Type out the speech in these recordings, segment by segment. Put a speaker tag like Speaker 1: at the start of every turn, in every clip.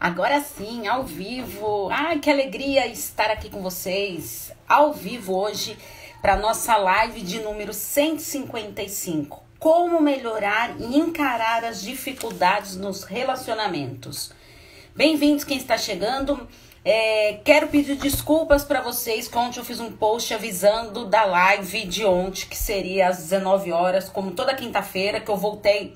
Speaker 1: Agora sim, ao vivo. Ai, que alegria estar aqui com vocês. Ao vivo hoje para nossa live de número 155. Como melhorar e encarar as dificuldades nos relacionamentos. Bem-vindos quem está chegando. É, quero pedir desculpas para vocês que ontem eu fiz um post avisando da live de ontem, que seria às 19 horas, como toda quinta-feira, que eu voltei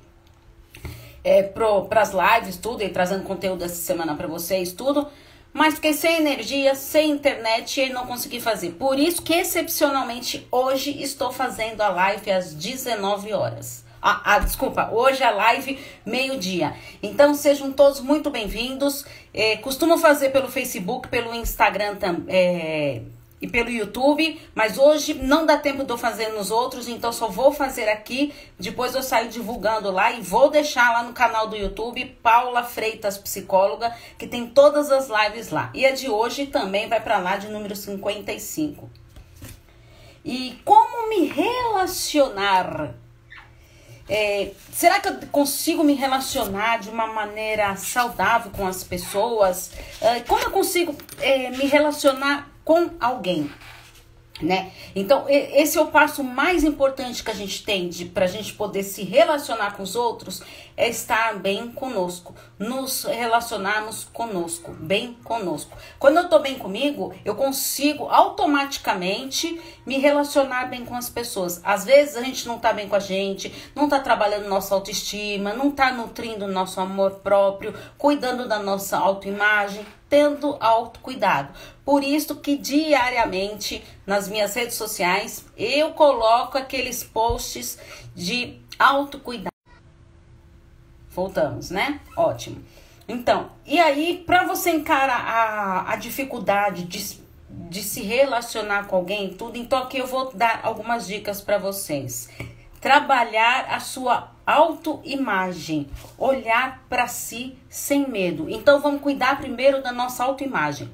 Speaker 1: é, para as lives, tudo, e trazendo conteúdo essa semana para vocês, tudo. Mas fiquei sem energia, sem internet e não consegui fazer. Por isso que, excepcionalmente, hoje estou fazendo a live às 19 horas. Ah, ah, desculpa, hoje a live meio-dia. Então sejam todos muito bem-vindos. É, costumo fazer pelo Facebook, pelo Instagram também. É, e pelo YouTube, mas hoje não dá tempo de eu fazer nos outros, então só vou fazer aqui. Depois eu saio divulgando lá e vou deixar lá no canal do YouTube Paula Freitas Psicóloga, que tem todas as lives lá. E a de hoje também vai para lá de número 55. E como me relacionar? É, será que eu consigo me relacionar de uma maneira saudável com as pessoas? É, como eu consigo é, me relacionar com alguém. Né? Então, esse é o passo mais importante que a gente tem para a gente poder se relacionar com os outros, é estar bem conosco, nos relacionarmos conosco, bem conosco. Quando eu estou bem comigo, eu consigo automaticamente me relacionar bem com as pessoas. Às vezes a gente não está bem com a gente, não está trabalhando nossa autoestima, não está nutrindo nosso amor próprio, cuidando da nossa autoimagem tendo autocuidado. Por isso que diariamente nas minhas redes sociais eu coloco aqueles posts de autocuidado. Voltamos, né? Ótimo. Então, e aí, para você encarar a, a dificuldade de, de se relacionar com alguém, tudo, então aqui eu vou dar algumas dicas para vocês. Trabalhar a sua autoimagem, olhar para si sem medo. Então vamos cuidar primeiro da nossa autoimagem.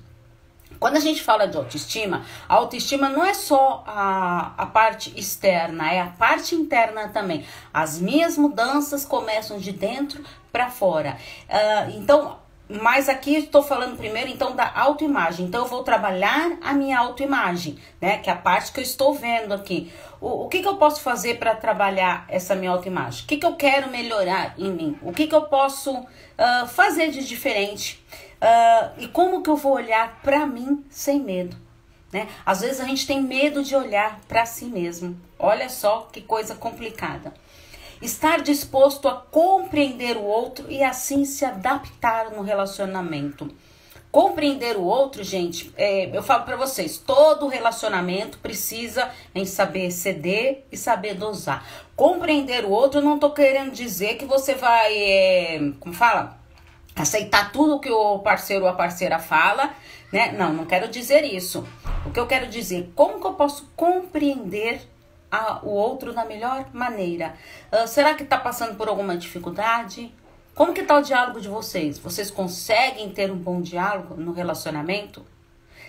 Speaker 1: Quando a gente fala de autoestima, a autoestima não é só a, a parte externa, é a parte interna também. As minhas mudanças começam de dentro para fora. Uh, então, mas aqui estou falando primeiro então da autoimagem. Então eu vou trabalhar a minha autoimagem, né? Que é a parte que eu estou vendo aqui. O, que, que eu posso fazer para trabalhar essa minha autoimagem? O que, que eu quero melhorar em mim? O que, que eu posso uh, fazer de diferente? Uh, e como que eu vou olhar para mim sem medo? Né? Às vezes a gente tem medo de olhar para si mesmo. Olha só que coisa complicada. Estar disposto a compreender o outro e assim se adaptar no relacionamento. Compreender o outro, gente, é, eu falo para vocês, todo relacionamento precisa em saber ceder e saber dosar. Compreender o outro, eu não tô querendo dizer que você vai, é, como fala, aceitar tudo que o parceiro ou a parceira fala, né? Não, não quero dizer isso. O que eu quero dizer, como que eu posso compreender a, o outro da melhor maneira. Uh, será que está passando por alguma dificuldade? Como que está o diálogo de vocês? Vocês conseguem ter um bom diálogo no relacionamento?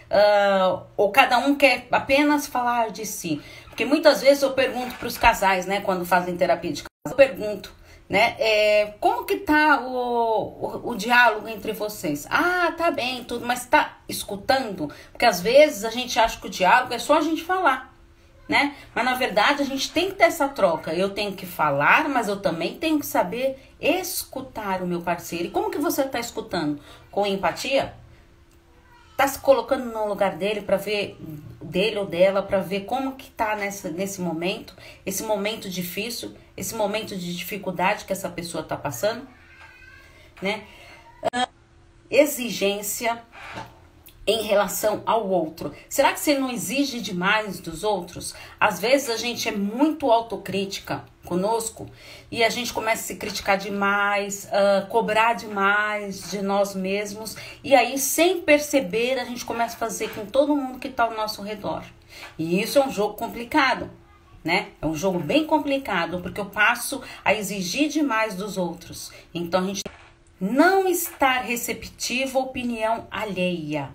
Speaker 1: Uh, ou cada um quer apenas falar de si? Porque muitas vezes eu pergunto para os casais, né, quando fazem terapia de casal, eu pergunto, né, é, como que tá o, o, o, diálogo entre vocês? Ah, tá bem, tudo, mas tá escutando? Porque às vezes a gente acha que o diálogo é só a gente falar né? Mas na verdade a gente tem que ter essa troca. Eu tenho que falar, mas eu também tenho que saber escutar o meu parceiro. E como que você está escutando? Com empatia? Tá se colocando no lugar dele para ver dele ou dela para ver como que tá nessa, nesse momento, esse momento difícil, esse momento de dificuldade que essa pessoa tá passando, né? Uh, exigência em relação ao outro? Será que você não exige demais dos outros? Às vezes a gente é muito autocrítica conosco e a gente começa a se criticar demais, uh, cobrar demais de nós mesmos e aí sem perceber a gente começa a fazer com todo mundo que está ao nosso redor. E isso é um jogo complicado. Né? É um jogo bem complicado porque eu passo a exigir demais dos outros. Então a gente não estar receptivo à opinião alheia.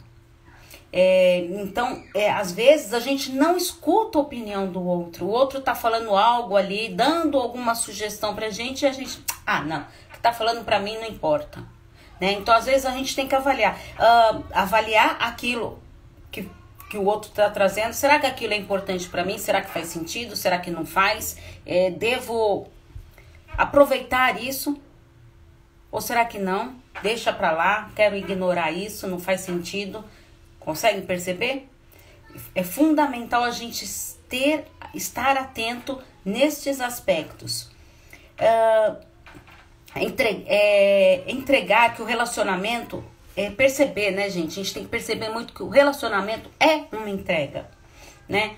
Speaker 1: É, então, é, às vezes a gente não escuta a opinião do outro. O outro tá falando algo ali, dando alguma sugestão pra gente e a gente, ah, não, o que tá falando pra mim não importa. Né? Então, às vezes, a gente tem que avaliar. Uh, avaliar aquilo que, que o outro está trazendo. Será que aquilo é importante para mim? Será que faz sentido? Será que não faz? É, devo aproveitar isso? Ou será que não? Deixa para lá, quero ignorar isso, não faz sentido. Conseguem perceber? É fundamental a gente ter, estar atento nestes aspectos. Uh, entre, é, entregar que o relacionamento é perceber, né, gente? A gente tem que perceber muito que o relacionamento é uma entrega, né?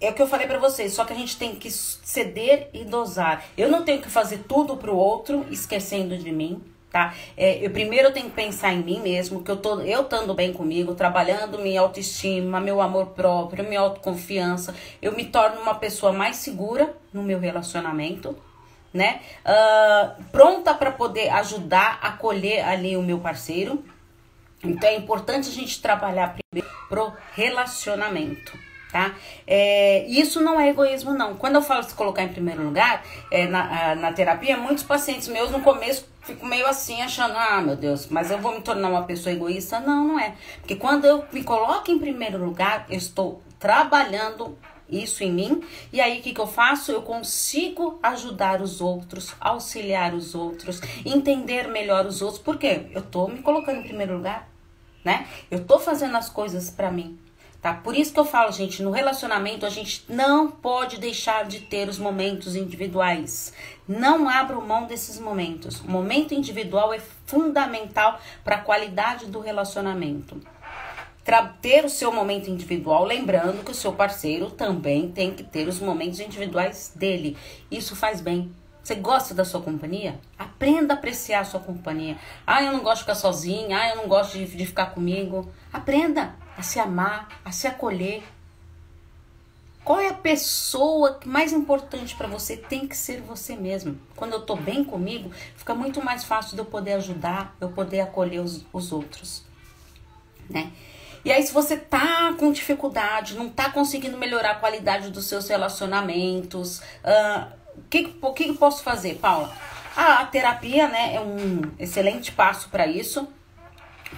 Speaker 1: É o que eu falei para vocês, só que a gente tem que ceder e dosar. Eu não tenho que fazer tudo pro outro, esquecendo de mim, tá? É, eu primeiro tenho que pensar em mim mesmo, que eu tô eu estando bem comigo, trabalhando minha autoestima, meu amor próprio, minha autoconfiança, eu me torno uma pessoa mais segura no meu relacionamento, né? Uh, pronta para poder ajudar, acolher ali o meu parceiro. Então é importante a gente trabalhar primeiro pro relacionamento. Tá? É, isso não é egoísmo, não. Quando eu falo se colocar em primeiro lugar, é, na, na terapia, muitos pacientes meus no começo ficam meio assim, achando, ah, meu Deus, mas eu vou me tornar uma pessoa egoísta. Não, não é. Porque quando eu me coloco em primeiro lugar, eu estou trabalhando isso em mim. E aí o que, que eu faço? Eu consigo ajudar os outros, auxiliar os outros, entender melhor os outros. Por quê? Eu tô me colocando em primeiro lugar, né? Eu tô fazendo as coisas para mim. Tá? Por isso que eu falo, gente, no relacionamento a gente não pode deixar de ter os momentos individuais. Não abra mão desses momentos. O momento individual é fundamental para a qualidade do relacionamento ter o seu momento individual, lembrando que o seu parceiro também tem que ter os momentos individuais dele. Isso faz bem. Você gosta da sua companhia? Aprenda a apreciar a sua companhia. Ah, eu não gosto de ficar sozinha. Ah, eu não gosto de, de ficar comigo. Aprenda a se amar, a se acolher. Qual é a pessoa mais importante para você? Tem que ser você mesmo. Quando eu tô bem comigo, fica muito mais fácil de eu poder ajudar, eu poder acolher os, os outros, né? E aí, se você tá com dificuldade, não tá conseguindo melhorar a qualidade dos seus relacionamentos, uh, o que, o que eu posso fazer, Paula? A terapia, né, é um excelente passo para isso.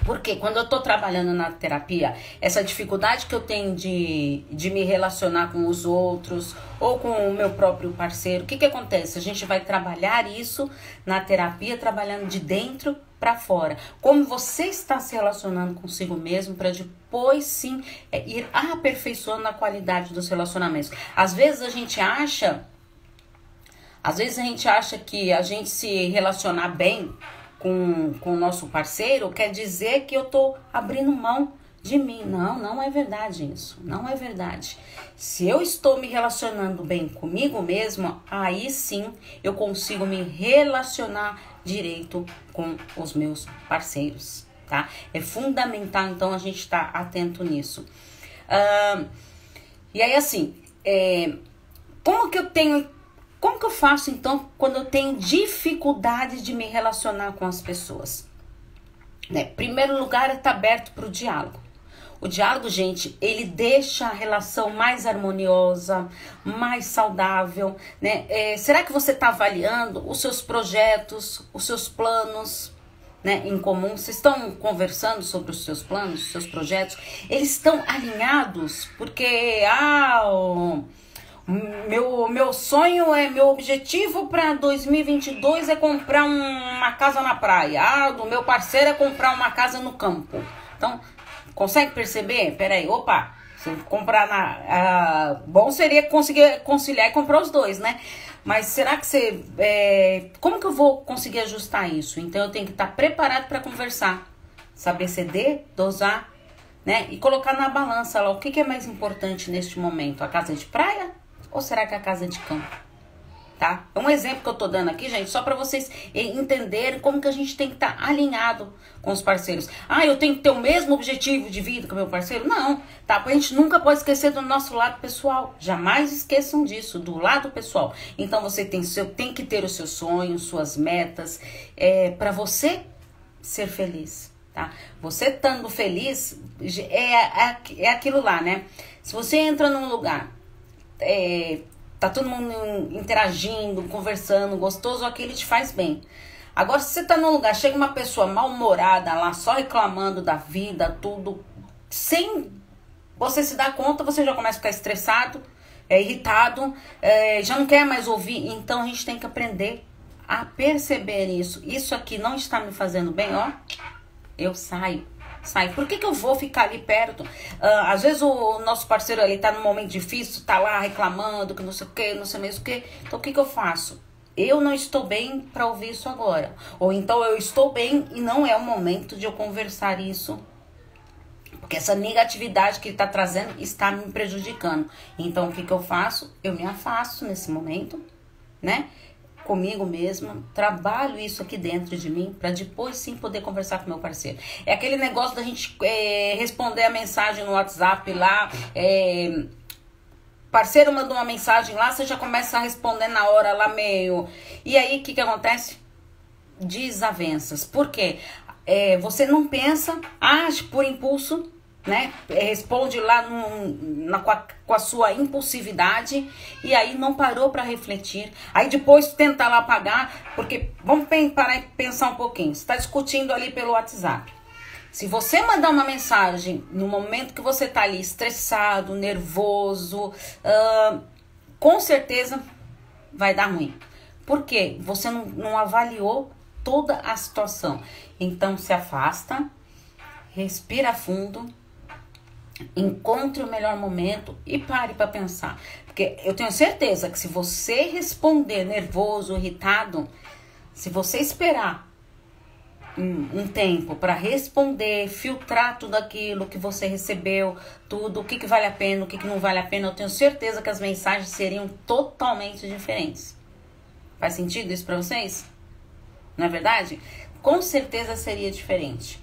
Speaker 1: Porque quando eu tô trabalhando na terapia, essa dificuldade que eu tenho de, de me relacionar com os outros ou com o meu próprio parceiro, o que, que acontece? A gente vai trabalhar isso na terapia, trabalhando de dentro para fora. Como você está se relacionando consigo mesmo para depois sim é, ir aperfeiçoando a qualidade dos relacionamentos. Às vezes a gente acha, às vezes a gente acha que a gente se relacionar bem com, com o nosso parceiro quer dizer que eu tô abrindo mão de mim. Não, não é verdade isso. Não é verdade. Se eu estou me relacionando bem comigo mesmo, aí sim eu consigo me relacionar direito com os meus parceiros, tá? É fundamental, então, a gente estar tá atento nisso. E aí, assim, é, como que eu tenho. Como que eu faço, então, quando eu tenho dificuldade de me relacionar com as pessoas? Né? Primeiro lugar, é estar tá aberto para o diálogo. O diálogo, gente, ele deixa a relação mais harmoniosa, mais saudável, né? É, será que você está avaliando os seus projetos, os seus planos, né, em comum? Vocês estão conversando sobre os seus planos, os seus projetos? Eles estão alinhados? Porque, ah, meu, meu sonho é, meu objetivo para 2022 é comprar uma casa na praia. Ah, do meu parceiro é comprar uma casa no campo. Então, Consegue perceber? Peraí, opa, se comprar na. Bom seria conseguir conciliar e comprar os dois, né? Mas será que você. É, como que eu vou conseguir ajustar isso? Então eu tenho que estar preparado para conversar. Saber ceder, dosar, né? E colocar na balança lá o que, que é mais importante neste momento: a casa de praia ou será que é a casa de campo? tá? É um exemplo que eu tô dando aqui, gente, só para vocês entenderem como que a gente tem que estar tá alinhado com os parceiros. Ah, eu tenho que ter o mesmo objetivo de vida que o meu parceiro? Não, tá? A gente nunca pode esquecer do nosso lado pessoal. Jamais esqueçam disso, do lado pessoal. Então você tem, seu, tem que ter os seus sonhos, suas metas, é, para você ser feliz. Tá? Você estando feliz é, é, é aquilo lá, né? Se você entra num lugar é, tá todo mundo interagindo, conversando, gostoso, aquilo te faz bem. Agora, se você tá num lugar, chega uma pessoa mal-humorada lá, só reclamando da vida, tudo, sem você se dar conta, você já começa a ficar estressado, é, irritado, é, já não quer mais ouvir. Então, a gente tem que aprender a perceber isso. Isso aqui não está me fazendo bem, ó. Eu saio sai. Por que, que eu vou ficar ali perto? Uh, às vezes o nosso parceiro ali tá num momento difícil, tá lá reclamando que não sei o que, não sei mesmo o que. Então o que, que eu faço? Eu não estou bem para ouvir isso agora. Ou então eu estou bem e não é o momento de eu conversar isso. Porque essa negatividade que ele está trazendo está me prejudicando. Então o que, que eu faço? Eu me afasto nesse momento, né? Comigo mesma, trabalho isso aqui dentro de mim para depois sim poder conversar com meu parceiro. É aquele negócio da gente é, responder a mensagem no WhatsApp lá, é, parceiro mandou uma mensagem lá, você já começa a responder na hora lá meio. E aí o que, que acontece? Desavenças. Por quê? É, você não pensa, age por impulso, né? Responde lá na, com, a, com, a, sua impulsividade e aí não parou para refletir. Aí depois tenta lá apagar, porque vamos parar e pensar um pouquinho. Você está discutindo ali pelo WhatsApp. Se você mandar uma mensagem no momento que você está ali estressado, nervoso, uh, com certeza vai dar ruim. Por quê? Você não, não avaliou toda a situação. Então se afasta, respira fundo Encontre o melhor momento e pare para pensar. Porque eu tenho certeza que se você responder nervoso, irritado, se você esperar um, um tempo para responder, filtrar tudo aquilo que você recebeu, tudo, o que, que vale a pena, o que, que não vale a pena, eu tenho certeza que as mensagens seriam totalmente diferentes. Faz sentido isso para vocês? Não é verdade? Com certeza seria diferente.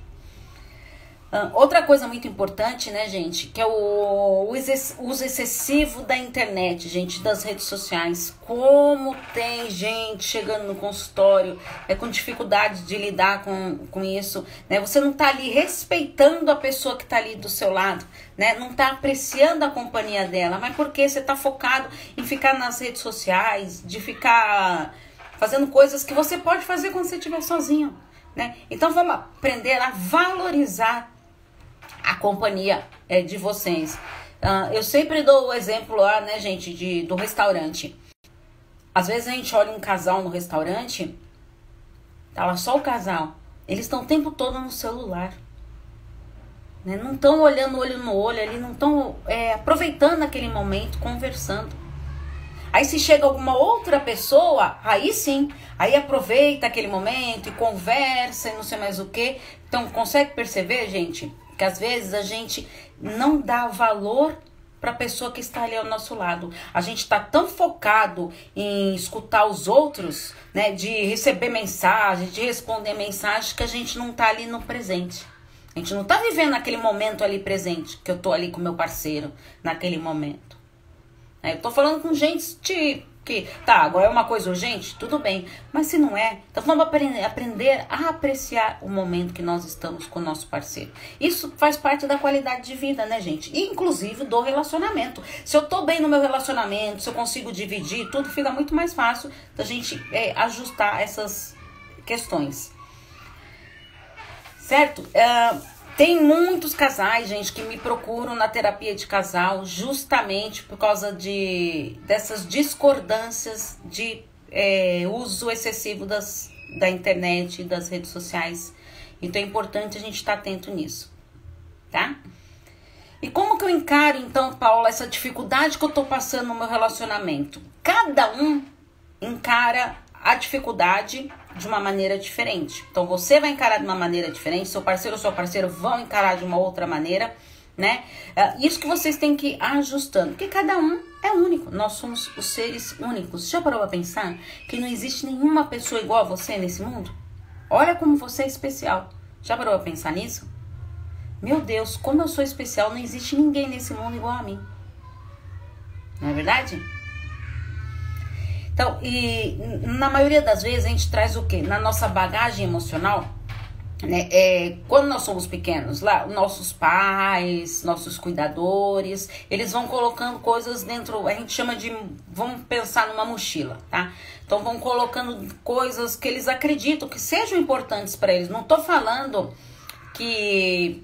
Speaker 1: Uh, outra coisa muito importante, né, gente, que é o, o uso excessivo da internet, gente, das redes sociais. Como tem gente chegando no consultório é, com dificuldade de lidar com, com isso, né? Você não tá ali respeitando a pessoa que tá ali do seu lado, né? Não tá apreciando a companhia dela, mas porque você tá focado em ficar nas redes sociais, de ficar fazendo coisas que você pode fazer quando você estiver sozinho, né? Então vamos aprender a valorizar a companhia é, de vocês. Uh, eu sempre dou o exemplo lá, né, gente, de, do restaurante. Às vezes a gente olha um casal no restaurante, tá lá só o casal. Eles estão o tempo todo no celular. Né? Não estão olhando olho no olho ali, não estão é, aproveitando aquele momento, conversando. Aí se chega alguma outra pessoa, aí sim, aí aproveita aquele momento e conversa e não sei mais o que. Então, consegue perceber, gente? Que às vezes a gente não dá valor para a pessoa que está ali ao nosso lado. A gente está tão focado em escutar os outros, né, de receber mensagem, de responder mensagem, que a gente não está ali no presente. A gente não está vivendo aquele momento ali presente, que eu tô ali com meu parceiro, naquele momento. Eu tô falando com gente que, tá, agora é uma coisa urgente, tudo bem. Mas se não é, então vamos aprender, aprender a apreciar o momento que nós estamos com o nosso parceiro. Isso faz parte da qualidade de vida, né, gente? E, inclusive do relacionamento. Se eu tô bem no meu relacionamento, se eu consigo dividir, tudo fica muito mais fácil da gente é, ajustar essas questões. Certo? Uh, tem muitos casais, gente, que me procuram na terapia de casal justamente por causa de dessas discordâncias de é, uso excessivo das, da internet e das redes sociais. Então é importante a gente estar tá atento nisso, tá? E como que eu encaro, então, Paula, essa dificuldade que eu tô passando no meu relacionamento? Cada um encara a dificuldade de uma maneira diferente. Então você vai encarar de uma maneira diferente, seu parceiro ou sua parceira vão encarar de uma outra maneira, né? É, isso que vocês têm que ir ajustando, porque cada um é único. Nós somos os seres únicos. Já parou pra pensar que não existe nenhuma pessoa igual a você nesse mundo? Olha como você é especial. Já parou pra pensar nisso? Meu Deus, como eu sou especial, não existe ninguém nesse mundo igual a mim. Não é verdade? Então, e na maioria das vezes a gente traz o quê? Na nossa bagagem emocional, né, é, quando nós somos pequenos, lá, nossos pais, nossos cuidadores, eles vão colocando coisas dentro, a gente chama de, vamos pensar numa mochila, tá? Então vão colocando coisas que eles acreditam que sejam importantes para eles. Não tô falando que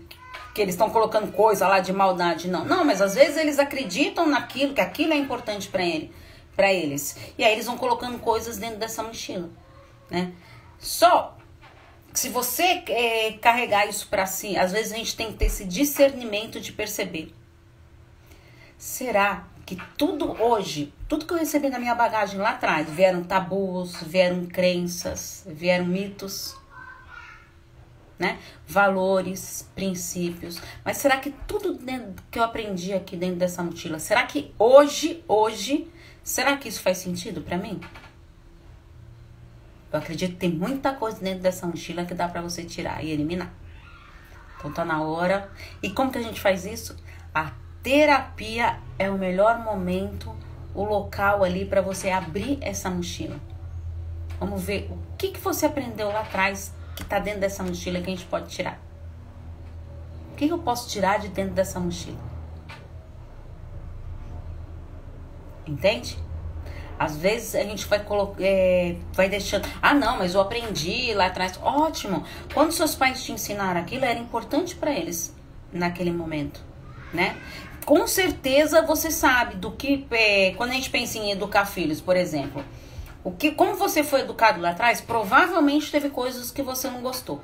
Speaker 1: que eles estão colocando coisa lá de maldade, não. Não, mas às vezes eles acreditam naquilo, que aquilo é importante para ele, para eles. E aí eles vão colocando coisas dentro dessa mochila, né? Só se você é, carregar isso para si, às vezes a gente tem que ter esse discernimento de perceber. Será que tudo hoje, tudo que eu recebi na minha bagagem lá atrás, vieram tabus, vieram crenças, vieram mitos, né? Valores, princípios. Mas será que tudo que eu aprendi aqui dentro dessa mochila, será que hoje, hoje, será que isso faz sentido para mim? Eu acredito que tem muita coisa dentro dessa mochila que dá para você tirar e eliminar. Então tá na hora. E como que a gente faz isso? A terapia é o melhor momento, o local ali para você abrir essa mochila. Vamos ver o que, que você aprendeu lá atrás que está dentro dessa mochila que a gente pode tirar? O que eu posso tirar de dentro dessa mochila? Entende? Às vezes a gente vai colocar, é, vai deixando. Ah, não, mas eu aprendi lá atrás. Ótimo. Quando seus pais te ensinaram aquilo, era importante para eles naquele momento, né? Com certeza você sabe do que. É, quando a gente pensa em educar filhos, por exemplo, o que, como você foi educado lá atrás, provavelmente teve coisas que você não gostou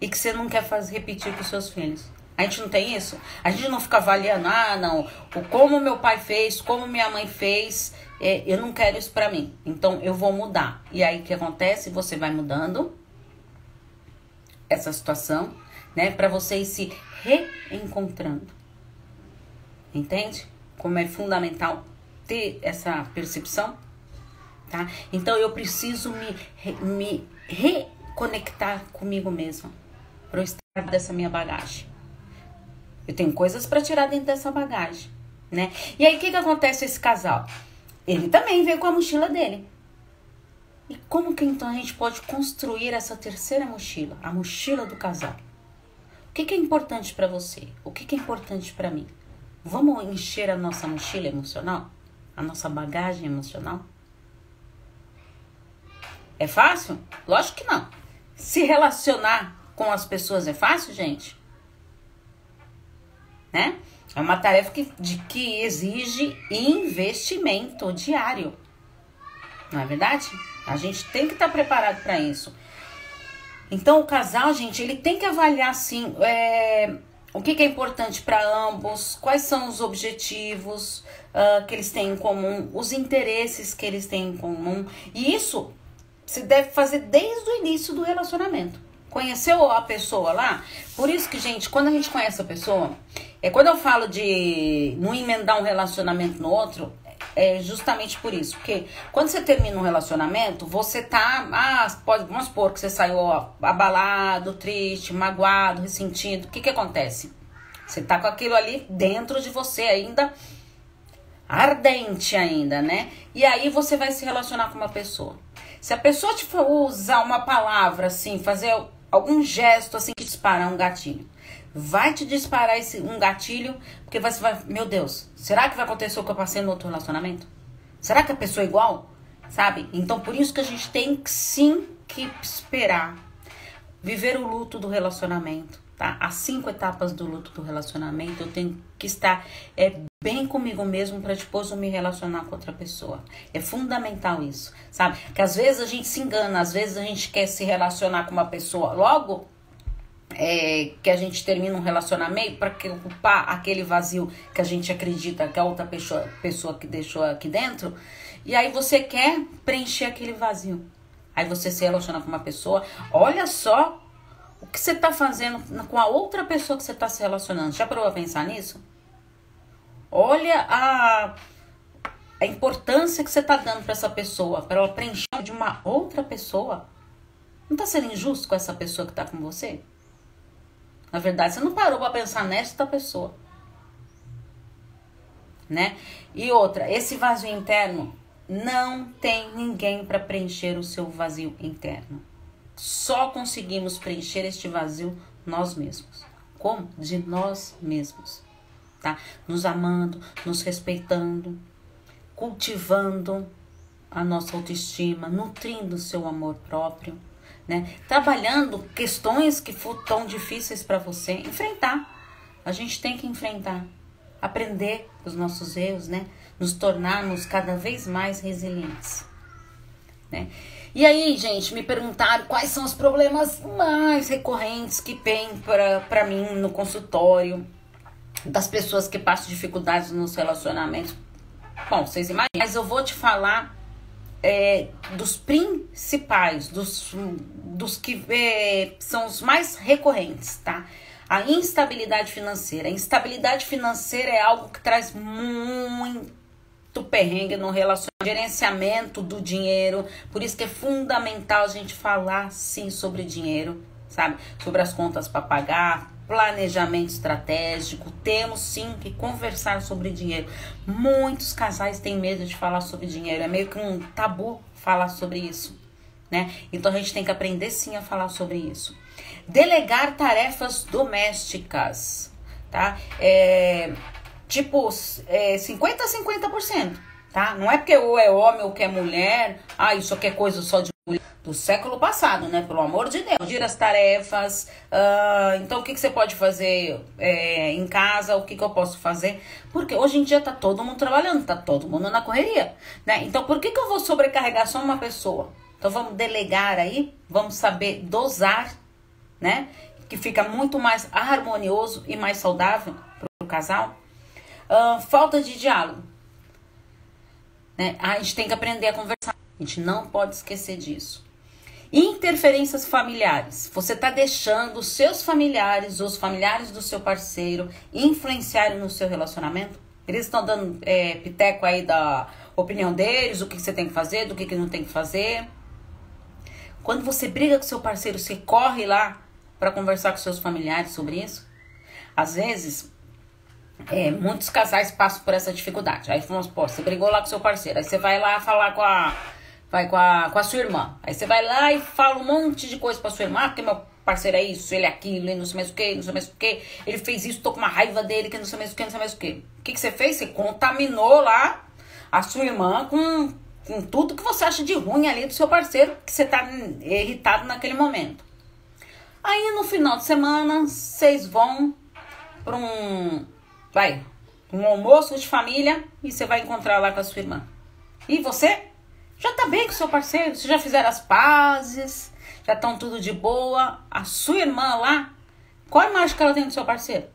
Speaker 1: e que você não quer fazer repetir com seus filhos. A gente não tem isso? A gente não fica avaliando, ah, não, o como meu pai fez, como minha mãe fez, é, eu não quero isso pra mim. Então eu vou mudar. E aí o que acontece? Você vai mudando essa situação, né, para você ir se reencontrando. Entende? Como é fundamental ter essa percepção tá? Então eu preciso me, me reconectar comigo mesma para eu estar dessa minha bagagem. Eu tenho coisas para tirar dentro dessa bagagem, né? E aí o que que acontece esse casal? Ele também veio com a mochila dele. E como que então a gente pode construir essa terceira mochila, a mochila do casal? O que, que é importante para você? O que, que é importante para mim? Vamos encher a nossa mochila emocional? A nossa bagagem emocional? É fácil? Lógico que não. Se relacionar com as pessoas é fácil, gente? Né? É uma tarefa que, de, que exige investimento diário. Não é verdade? A gente tem que estar tá preparado para isso. Então, o casal, gente, ele tem que avaliar, assim, é, o que, que é importante para ambos, quais são os objetivos uh, que eles têm em comum, os interesses que eles têm em comum. E isso se deve fazer desde o início do relacionamento. Conheceu a pessoa lá? Por isso que, gente, quando a gente conhece a pessoa, é quando eu falo de não emendar um relacionamento no outro, é justamente por isso. Porque quando você termina um relacionamento, você tá. Ah, pode, vamos supor que você saiu abalado, triste, magoado, ressentido. O que que acontece? Você tá com aquilo ali dentro de você ainda, ardente ainda, né? E aí você vai se relacionar com uma pessoa. Se a pessoa te for usar uma palavra assim, fazer algum gesto assim que dispara um gatilho, vai te disparar esse um gatilho, porque você vai, meu Deus, será que vai acontecer o que eu passei no outro relacionamento? Será que a pessoa é igual? Sabe? Então por isso que a gente tem que, sim que esperar viver o luto do relacionamento, tá? As cinco etapas do luto do relacionamento, eu tenho que estar é, bem comigo mesmo para depois eu me relacionar com outra pessoa. É fundamental isso, sabe? Que às vezes a gente se engana, às vezes a gente quer se relacionar com uma pessoa logo é, que a gente termina um relacionamento para ocupar aquele vazio que a gente acredita que a outra pessoa, pessoa que deixou aqui dentro. E aí você quer preencher aquele vazio. Aí você se relaciona com uma pessoa, olha só o que você está fazendo com a outra pessoa que você está se relacionando. Já parou a pensar nisso? Olha a, a importância que você está dando para essa pessoa, para ela preencher de uma outra pessoa. Não está sendo injusto com essa pessoa que está com você? Na verdade, você não parou para pensar nesta pessoa. Né? E outra, esse vazio interno não tem ninguém para preencher o seu vazio interno. só conseguimos preencher este vazio nós mesmos. Como? De nós mesmos. Tá? Nos amando, nos respeitando, cultivando a nossa autoestima, nutrindo o seu amor próprio, né? Trabalhando questões que foram tão difíceis para você enfrentar. A gente tem que enfrentar, aprender os nossos erros, né? Nos tornarmos cada vez mais resilientes, né? E aí, gente, me perguntaram quais são os problemas mais recorrentes que tem para mim no consultório, das pessoas que passam dificuldades nos relacionamentos. Bom, vocês imaginam, mas eu vou te falar é, dos principais, dos, dos que é, são os mais recorrentes, tá? A instabilidade financeira. A instabilidade financeira é algo que traz muito perrengue no relacionamento, gerenciamento do dinheiro. Por isso que é fundamental a gente falar sim sobre dinheiro, sabe? Sobre as contas para pagar, planejamento estratégico. Temos sim que conversar sobre dinheiro. Muitos casais têm medo de falar sobre dinheiro, é meio que um tabu falar sobre isso, né? Então a gente tem que aprender sim a falar sobre isso. Delegar tarefas domésticas, tá? É, tipo, é 50 a 50%, tá? Não é porque ou é homem ou que é mulher, ah, isso aqui é coisa só de do século passado, né? Pelo amor de Deus. Dividir as tarefas. Uh, então, o que, que você pode fazer é, em casa? O que, que eu posso fazer? Porque hoje em dia tá todo mundo trabalhando, tá todo mundo na correria, né? Então, por que, que eu vou sobrecarregar só uma pessoa? Então, vamos delegar aí, vamos saber dosar, né? Que fica muito mais harmonioso e mais saudável para o casal. Uh, falta de diálogo. Né? A gente tem que aprender a conversar. A gente não pode esquecer disso. Interferências familiares. Você está deixando os seus familiares, os familiares do seu parceiro, influenciarem no seu relacionamento? Eles estão dando é, piteco aí da opinião deles, o que você tem que fazer, do que, que não tem que fazer. Quando você briga com seu parceiro, você corre lá para conversar com seus familiares sobre isso. Às vezes, é, muitos casais passam por essa dificuldade. Aí supor, você brigou lá com seu parceiro, aí você vai lá falar com a vai com a, com a sua irmã. Aí você vai lá e fala um monte de coisa pra sua irmã, ah, porque meu parceiro é isso, ele é aquilo, ele não sei mais o que, não sei mais o que, ele fez isso, tô com uma raiva dele, que não sei mais o que, não sei mais o que. O que, que você fez? Você contaminou lá a sua irmã com, com tudo que você acha de ruim ali do seu parceiro, que você tá irritado naquele momento. Aí no final de semana, vocês vão pra um. Vai, um almoço de família e você vai encontrar lá com a sua irmã. E você já tá bem com seu parceiro, vocês já fizeram as pazes, já estão tudo de boa. A sua irmã lá, qual a imagem que ela tem do seu parceiro?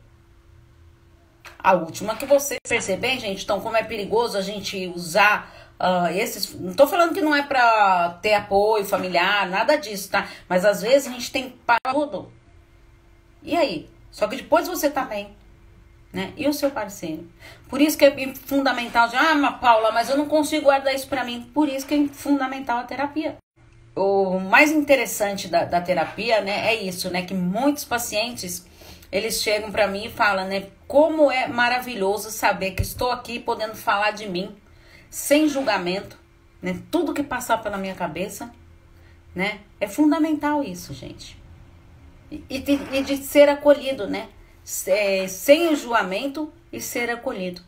Speaker 1: A última que você perceber, gente. Então, como é perigoso a gente usar uh, esses. Não tô falando que não é pra ter apoio familiar, nada disso, tá? Mas às vezes a gente tem para tudo. E aí? Só que depois você tá bem né? E o seu parceiro. Por isso que é fundamental, ah, mas Paula, mas eu não consigo guardar isso para mim. Por isso que é fundamental a terapia. O mais interessante da, da terapia, né, é isso, né, que muitos pacientes eles chegam para mim e falam, né, como é maravilhoso saber que estou aqui podendo falar de mim sem julgamento, né, tudo que passar pela minha cabeça, né, é fundamental isso, gente. E, e, e de ser acolhido, né? Sem enjoamento e ser acolhido.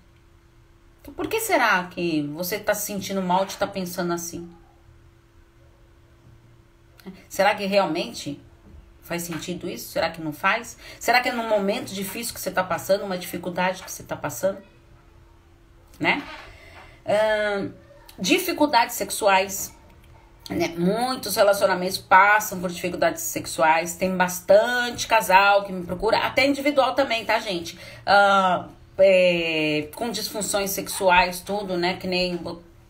Speaker 1: Então, por que será que você está se sentindo mal e está pensando assim? Será que realmente faz sentido isso? Será que não faz? Será que é num momento difícil que você está passando, uma dificuldade que você está passando? Né? Dificuldades sexuais né? Muitos relacionamentos passam por dificuldades sexuais. Tem bastante casal que me procura, até individual também, tá, gente? Uh, é, com disfunções sexuais, tudo, né? Que nem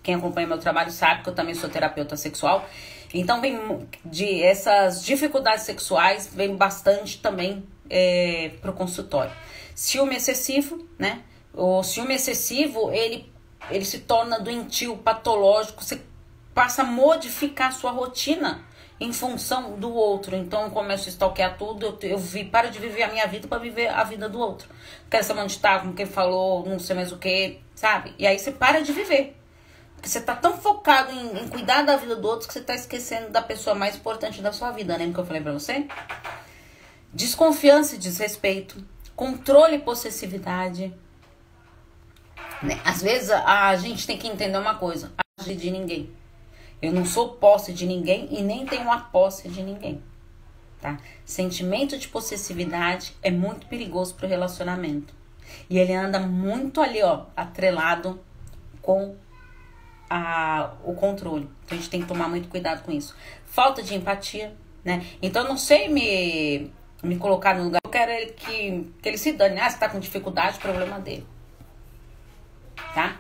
Speaker 1: quem acompanha meu trabalho sabe que eu também sou terapeuta sexual. Então, vem de essas dificuldades sexuais, vem bastante também é, pro consultório. Ciúme excessivo, né? O ciúme excessivo, ele, ele se torna doentio, patológico, passa a modificar a sua rotina em função do outro. Então eu começo a stalkear tudo, eu, eu vi, paro de viver a minha vida para viver a vida do outro. Quero saber onde tá, com quem falou, não sei mais o que, sabe? E aí você para de viver. Porque você tá tão focado em, em cuidar da vida do outro que você tá esquecendo da pessoa mais importante da sua vida. Lembra que eu falei pra você? Desconfiança e desrespeito. Controle e possessividade. Né? Às vezes a, a gente tem que entender uma coisa: agir de ninguém. Eu não sou posse de ninguém e nem tenho a posse de ninguém. Tá? Sentimento de possessividade é muito perigoso para o relacionamento. E ele anda muito ali, ó, atrelado com a, o controle. Então a gente tem que tomar muito cuidado com isso. Falta de empatia, né? Então eu não sei me, me colocar no lugar. Eu quero que, que ele se dane. Ah, se tá com dificuldade, problema dele. Tá?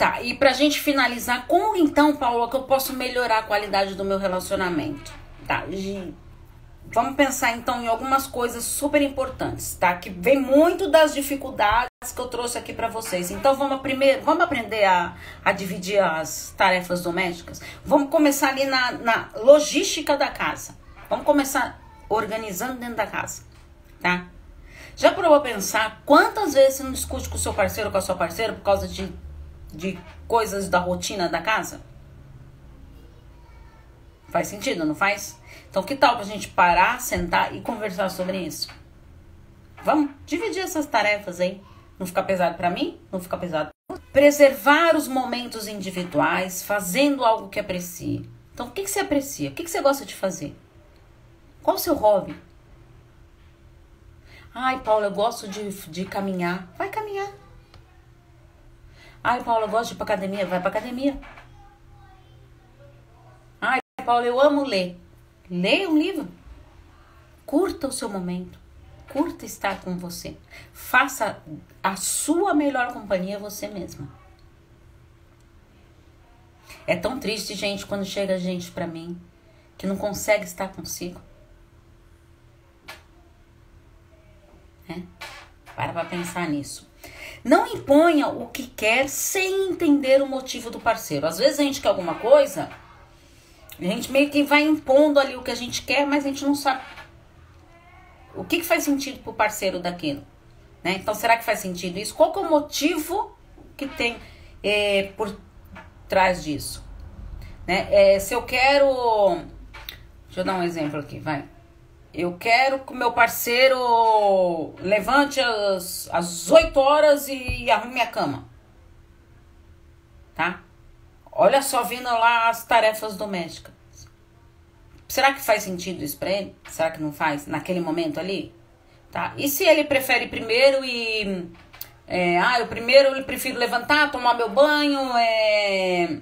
Speaker 1: Tá, e pra gente finalizar, como então, Paulo, que eu posso melhorar a qualidade do meu relacionamento? Tá, vamos pensar então em algumas coisas super importantes, tá? Que vem muito das dificuldades que eu trouxe aqui para vocês. Então vamos primeiro, vamos aprender a, a dividir as tarefas domésticas. Vamos começar ali na, na logística da casa. Vamos começar organizando dentro da casa, tá? Já provou pensar quantas vezes você não discute com o seu parceiro ou com a sua parceira por causa de de coisas da rotina da casa? Faz sentido, não faz? Então, que tal pra gente parar, sentar e conversar sobre isso? Vamos dividir essas tarefas aí. Não fica pesado para mim, não fica pesado. Preservar os momentos individuais, fazendo algo que aprecie. Então, o que, que você aprecia? O que, que você gosta de fazer? Qual o seu hobby? Ai, Paula, eu gosto de, de caminhar. Vai caminhar. Ai, Paula, eu gosto de ir pra academia. Vai pra academia. Ai, Paula, eu amo ler. Leia um livro. Curta o seu momento. Curta estar com você. Faça a sua melhor companhia você mesma. É tão triste, gente, quando chega gente pra mim que não consegue estar consigo. É? Para pra pensar nisso. Não imponha o que quer sem entender o motivo do parceiro. Às vezes a gente quer alguma coisa, a gente meio que vai impondo ali o que a gente quer, mas a gente não sabe o que, que faz sentido pro parceiro daquilo. Né? Então, será que faz sentido isso? Qual que é o motivo que tem é, por trás disso? Né? É, se eu quero. Deixa eu dar um exemplo aqui, vai. Eu quero que o meu parceiro levante às, às 8 horas e arrume minha cama. Tá? Olha só vindo lá as tarefas domésticas. Será que faz sentido isso pra ele? Será que não faz naquele momento ali? Tá? E se ele prefere primeiro e. É, ah, eu primeiro eu prefiro levantar, tomar meu banho, é,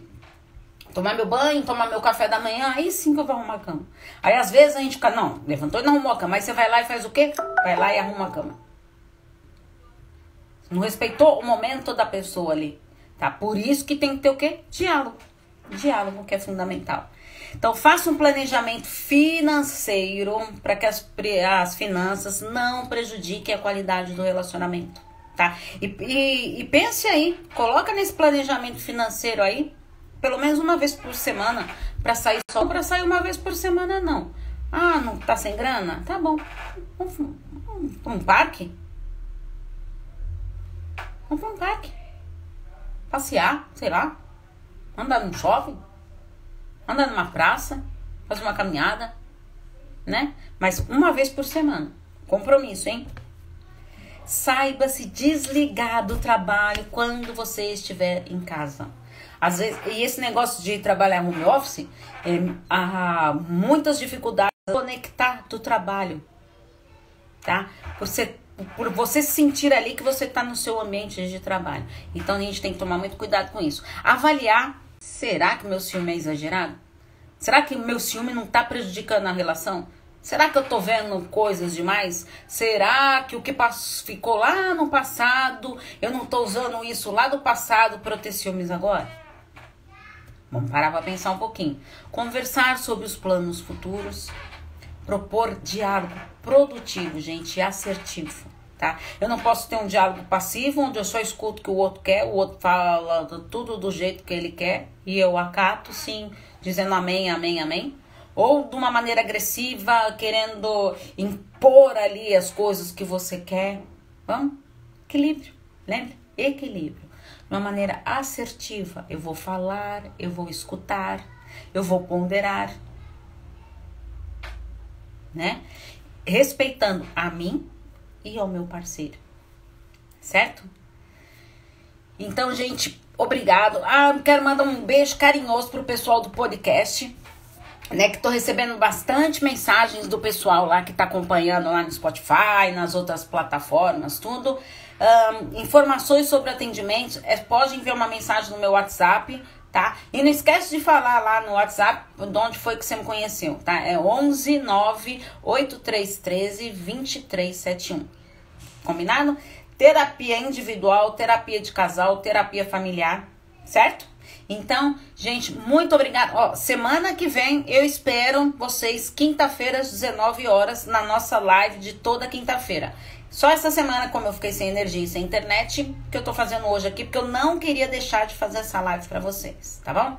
Speaker 1: tomar meu banho, tomar meu café da manhã, aí sim que eu vou arrumar a cama. Aí às vezes a gente fica, não, levantou e não arrumou a cama. Aí você vai lá e faz o quê? Vai lá e arruma a cama. Não respeitou o momento da pessoa ali. Tá? Por isso que tem que ter o quê? Diálogo. Diálogo que é fundamental. Então, faça um planejamento financeiro para que as, as finanças não prejudiquem a qualidade do relacionamento, tá? E, e, e pense aí, coloca nesse planejamento financeiro aí pelo menos uma vez por semana para sair só para sair uma vez por semana não. Ah, não tá sem grana? Tá bom. Vamos para um parque? Vamos para um parque. Passear, sei lá. Andar no shopping. Andar numa praça. Fazer uma caminhada. Né? Mas uma vez por semana. Compromisso, hein? Saiba se desligar do trabalho quando você estiver em casa. Às vezes, e esse negócio de trabalhar home office, é, há muitas dificuldades de conectar do trabalho, tá? Ser, por você sentir ali que você está no seu ambiente de trabalho. Então a gente tem que tomar muito cuidado com isso. Avaliar, será que meu ciúme é exagerado? Será que meu ciúme não está prejudicando a relação? Será que eu tô vendo coisas demais? Será que o que ficou lá no passado, eu não tô usando isso lá do passado para ter ciúmes agora? Vamos parar para pensar um pouquinho. Conversar sobre os planos futuros, propor diálogo produtivo, gente, assertivo, tá? Eu não posso ter um diálogo passivo onde eu só escuto o que o outro quer, o outro fala tudo do jeito que ele quer e eu acato sim, dizendo amém, amém, amém. Ou de uma maneira agressiva, querendo impor ali as coisas que você quer. Vamos? Equilíbrio, lembra? Equilíbrio. De uma maneira assertiva. Eu vou falar, eu vou escutar, eu vou ponderar, né? Respeitando a mim e ao meu parceiro, certo? Então, gente, obrigado. Ah, quero mandar um beijo carinhoso pro pessoal do podcast né, que tô recebendo bastante mensagens do pessoal lá que tá acompanhando lá no Spotify, nas outras plataformas, tudo. Um, informações sobre atendimento, é, pode enviar uma mensagem no meu WhatsApp, tá? E não esquece de falar lá no WhatsApp de onde foi que você me conheceu, tá? É 11 9 8313 2371. Combinado? Terapia individual, terapia de casal, terapia familiar, certo? Então, gente, muito obrigada. Ó, semana que vem eu espero vocês quinta-feira às 19 horas na nossa live de toda quinta-feira. Só essa semana, como eu fiquei sem energia e sem internet, que eu tô fazendo hoje aqui, porque eu não queria deixar de fazer essa live para vocês, tá bom?